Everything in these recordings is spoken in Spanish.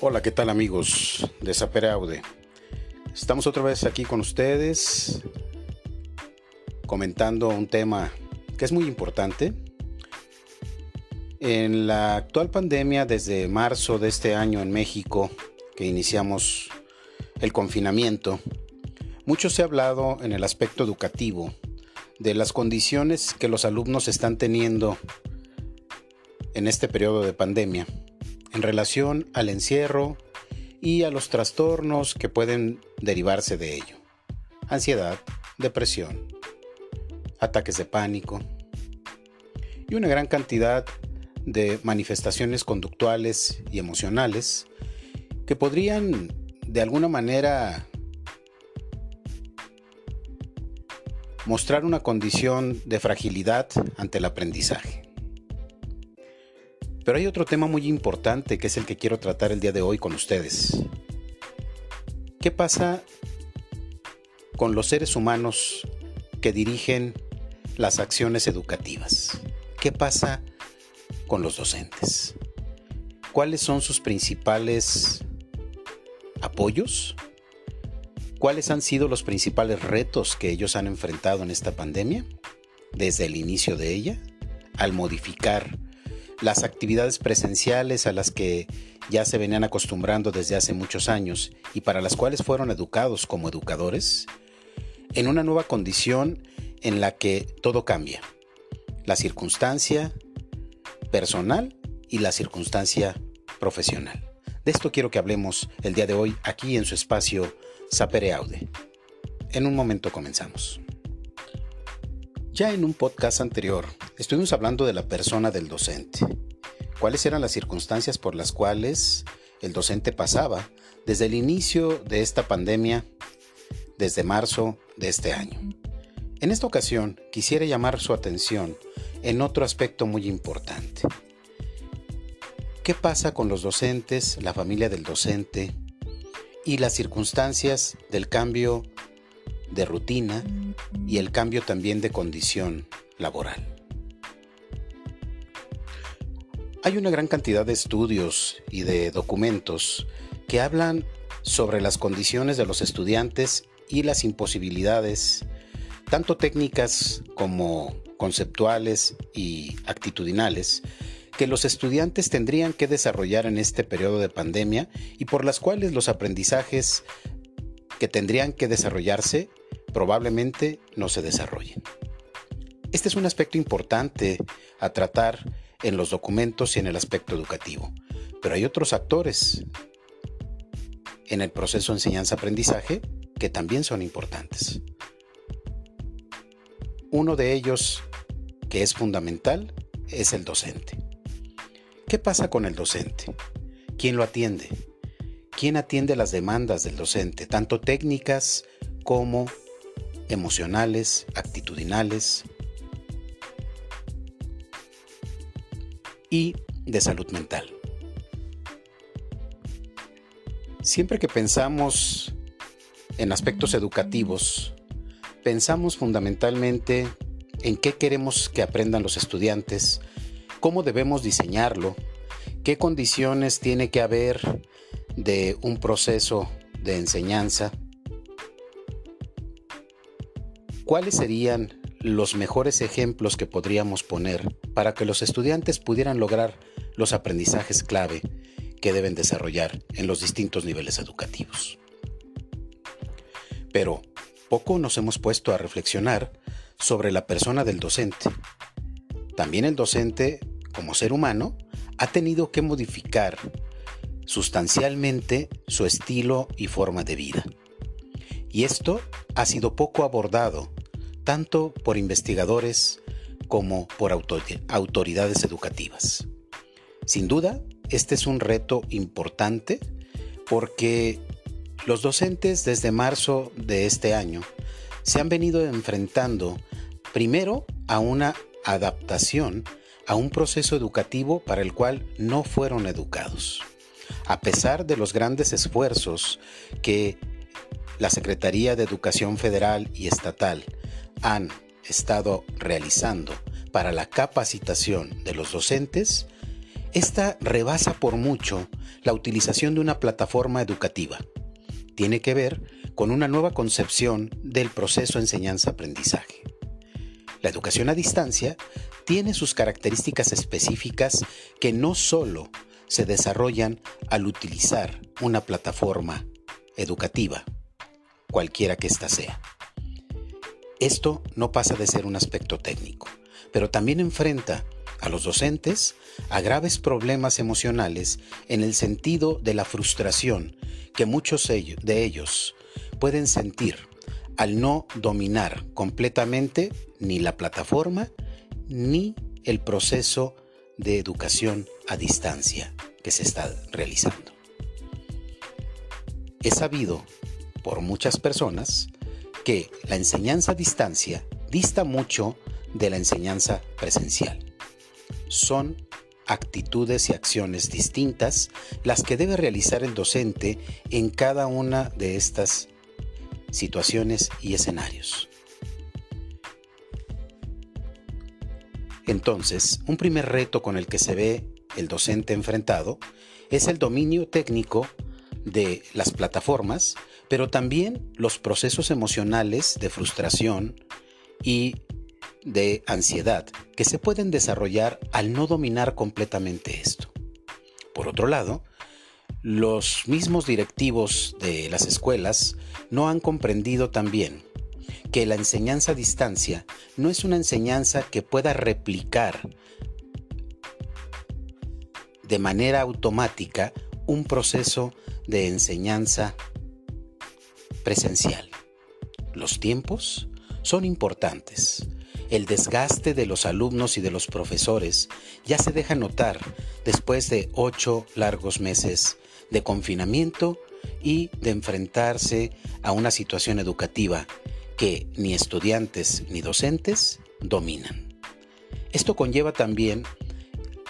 Hola, ¿qué tal amigos de Aude? Estamos otra vez aquí con ustedes comentando un tema que es muy importante. En la actual pandemia, desde marzo de este año en México, que iniciamos el confinamiento, mucho se ha hablado en el aspecto educativo de las condiciones que los alumnos están teniendo en este periodo de pandemia en relación al encierro y a los trastornos que pueden derivarse de ello. Ansiedad, depresión, ataques de pánico y una gran cantidad de manifestaciones conductuales y emocionales que podrían de alguna manera mostrar una condición de fragilidad ante el aprendizaje. Pero hay otro tema muy importante que es el que quiero tratar el día de hoy con ustedes. ¿Qué pasa con los seres humanos que dirigen las acciones educativas? ¿Qué pasa con los docentes? ¿Cuáles son sus principales apoyos? ¿Cuáles han sido los principales retos que ellos han enfrentado en esta pandemia desde el inicio de ella al modificar las actividades presenciales a las que ya se venían acostumbrando desde hace muchos años y para las cuales fueron educados como educadores, en una nueva condición en la que todo cambia. La circunstancia personal y la circunstancia profesional. De esto quiero que hablemos el día de hoy aquí en su espacio Sapere Aude. En un momento comenzamos. Ya en un podcast anterior estuvimos hablando de la persona del docente. ¿Cuáles eran las circunstancias por las cuales el docente pasaba desde el inicio de esta pandemia, desde marzo de este año? En esta ocasión quisiera llamar su atención en otro aspecto muy importante. ¿Qué pasa con los docentes, la familia del docente y las circunstancias del cambio de rutina y el cambio también de condición laboral. Hay una gran cantidad de estudios y de documentos que hablan sobre las condiciones de los estudiantes y las imposibilidades, tanto técnicas como conceptuales y actitudinales, que los estudiantes tendrían que desarrollar en este periodo de pandemia y por las cuales los aprendizajes que tendrían que desarrollarse probablemente no se desarrollen. Este es un aspecto importante a tratar en los documentos y en el aspecto educativo, pero hay otros actores en el proceso de enseñanza-aprendizaje que también son importantes. Uno de ellos, que es fundamental, es el docente. ¿Qué pasa con el docente? ¿Quién lo atiende? ¿Quién atiende las demandas del docente, tanto técnicas como emocionales, actitudinales y de salud mental. Siempre que pensamos en aspectos educativos, pensamos fundamentalmente en qué queremos que aprendan los estudiantes, cómo debemos diseñarlo, qué condiciones tiene que haber de un proceso de enseñanza, ¿Cuáles serían los mejores ejemplos que podríamos poner para que los estudiantes pudieran lograr los aprendizajes clave que deben desarrollar en los distintos niveles educativos? Pero poco nos hemos puesto a reflexionar sobre la persona del docente. También el docente, como ser humano, ha tenido que modificar sustancialmente su estilo y forma de vida. Y esto ha sido poco abordado tanto por investigadores como por autoridades educativas. Sin duda, este es un reto importante porque los docentes desde marzo de este año se han venido enfrentando primero a una adaptación a un proceso educativo para el cual no fueron educados. A pesar de los grandes esfuerzos que la Secretaría de Educación Federal y Estatal han estado realizando para la capacitación de los docentes, Esta rebasa por mucho la utilización de una plataforma educativa. Tiene que ver con una nueva concepción del proceso enseñanza-aprendizaje. La educación a distancia tiene sus características específicas que no solo se desarrollan al utilizar una plataforma educativa, cualquiera que ésta sea. Esto no pasa de ser un aspecto técnico, pero también enfrenta a los docentes a graves problemas emocionales en el sentido de la frustración que muchos de ellos pueden sentir al no dominar completamente ni la plataforma ni el proceso de educación a distancia que se está realizando. Es sabido por muchas personas que la enseñanza a distancia dista mucho de la enseñanza presencial. Son actitudes y acciones distintas las que debe realizar el docente en cada una de estas situaciones y escenarios. Entonces, un primer reto con el que se ve el docente enfrentado es el dominio técnico de las plataformas, pero también los procesos emocionales de frustración y de ansiedad que se pueden desarrollar al no dominar completamente esto. Por otro lado, los mismos directivos de las escuelas no han comprendido también que la enseñanza a distancia no es una enseñanza que pueda replicar de manera automática un proceso de enseñanza presencial. Los tiempos son importantes. El desgaste de los alumnos y de los profesores ya se deja notar después de ocho largos meses de confinamiento y de enfrentarse a una situación educativa que ni estudiantes ni docentes dominan. Esto conlleva también,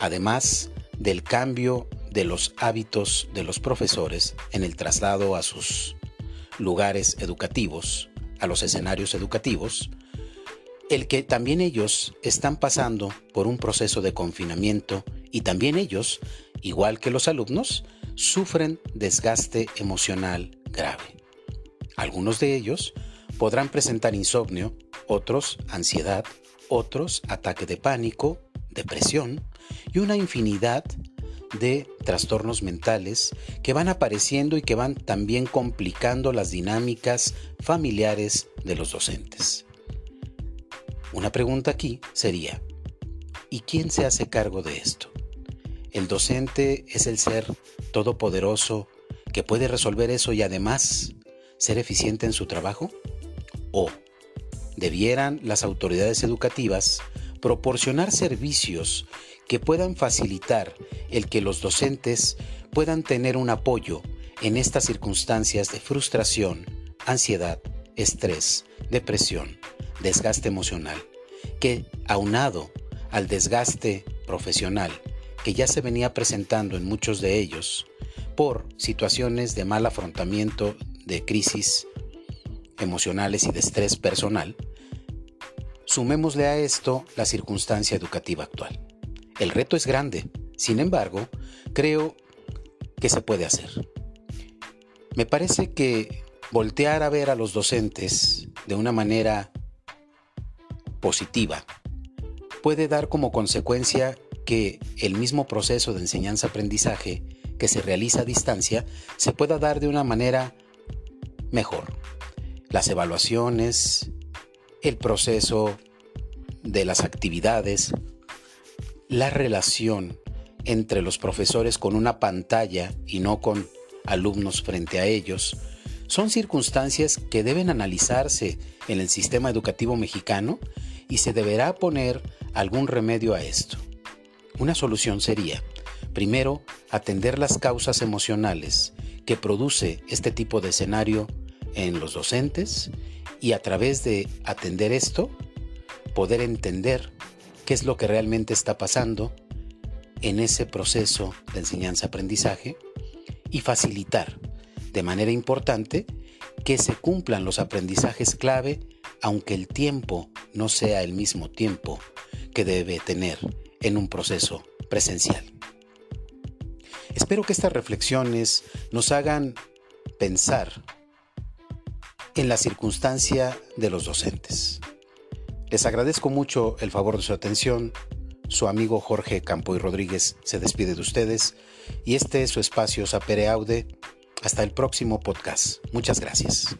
además del cambio de los hábitos de los profesores en el traslado a sus lugares educativos, a los escenarios educativos, el que también ellos están pasando por un proceso de confinamiento y también ellos, igual que los alumnos, sufren desgaste emocional grave. Algunos de ellos podrán presentar insomnio, otros ansiedad, otros ataque de pánico, depresión y una infinidad de trastornos mentales que van apareciendo y que van también complicando las dinámicas familiares de los docentes. Una pregunta aquí sería, ¿y quién se hace cargo de esto? ¿El docente es el ser todopoderoso que puede resolver eso y además ser eficiente en su trabajo? ¿O debieran las autoridades educativas proporcionar servicios que puedan facilitar el que los docentes puedan tener un apoyo en estas circunstancias de frustración, ansiedad, estrés, depresión, desgaste emocional, que aunado al desgaste profesional que ya se venía presentando en muchos de ellos por situaciones de mal afrontamiento de crisis emocionales y de estrés personal, sumémosle a esto la circunstancia educativa actual. El reto es grande, sin embargo, creo que se puede hacer. Me parece que voltear a ver a los docentes de una manera positiva puede dar como consecuencia que el mismo proceso de enseñanza-aprendizaje que se realiza a distancia se pueda dar de una manera mejor. Las evaluaciones, el proceso de las actividades, la relación entre los profesores con una pantalla y no con alumnos frente a ellos, son circunstancias que deben analizarse en el sistema educativo mexicano y se deberá poner algún remedio a esto. Una solución sería, primero, atender las causas emocionales que produce este tipo de escenario en los docentes y a través de atender esto, poder entender qué es lo que realmente está pasando en ese proceso de enseñanza-aprendizaje y facilitar de manera importante que se cumplan los aprendizajes clave aunque el tiempo no sea el mismo tiempo que debe tener en un proceso presencial. Espero que estas reflexiones nos hagan pensar en la circunstancia de los docentes. Les agradezco mucho el favor de su atención. Su amigo Jorge Campoy Rodríguez se despide de ustedes y este es su espacio Sapere Aude. Hasta el próximo podcast. Muchas gracias.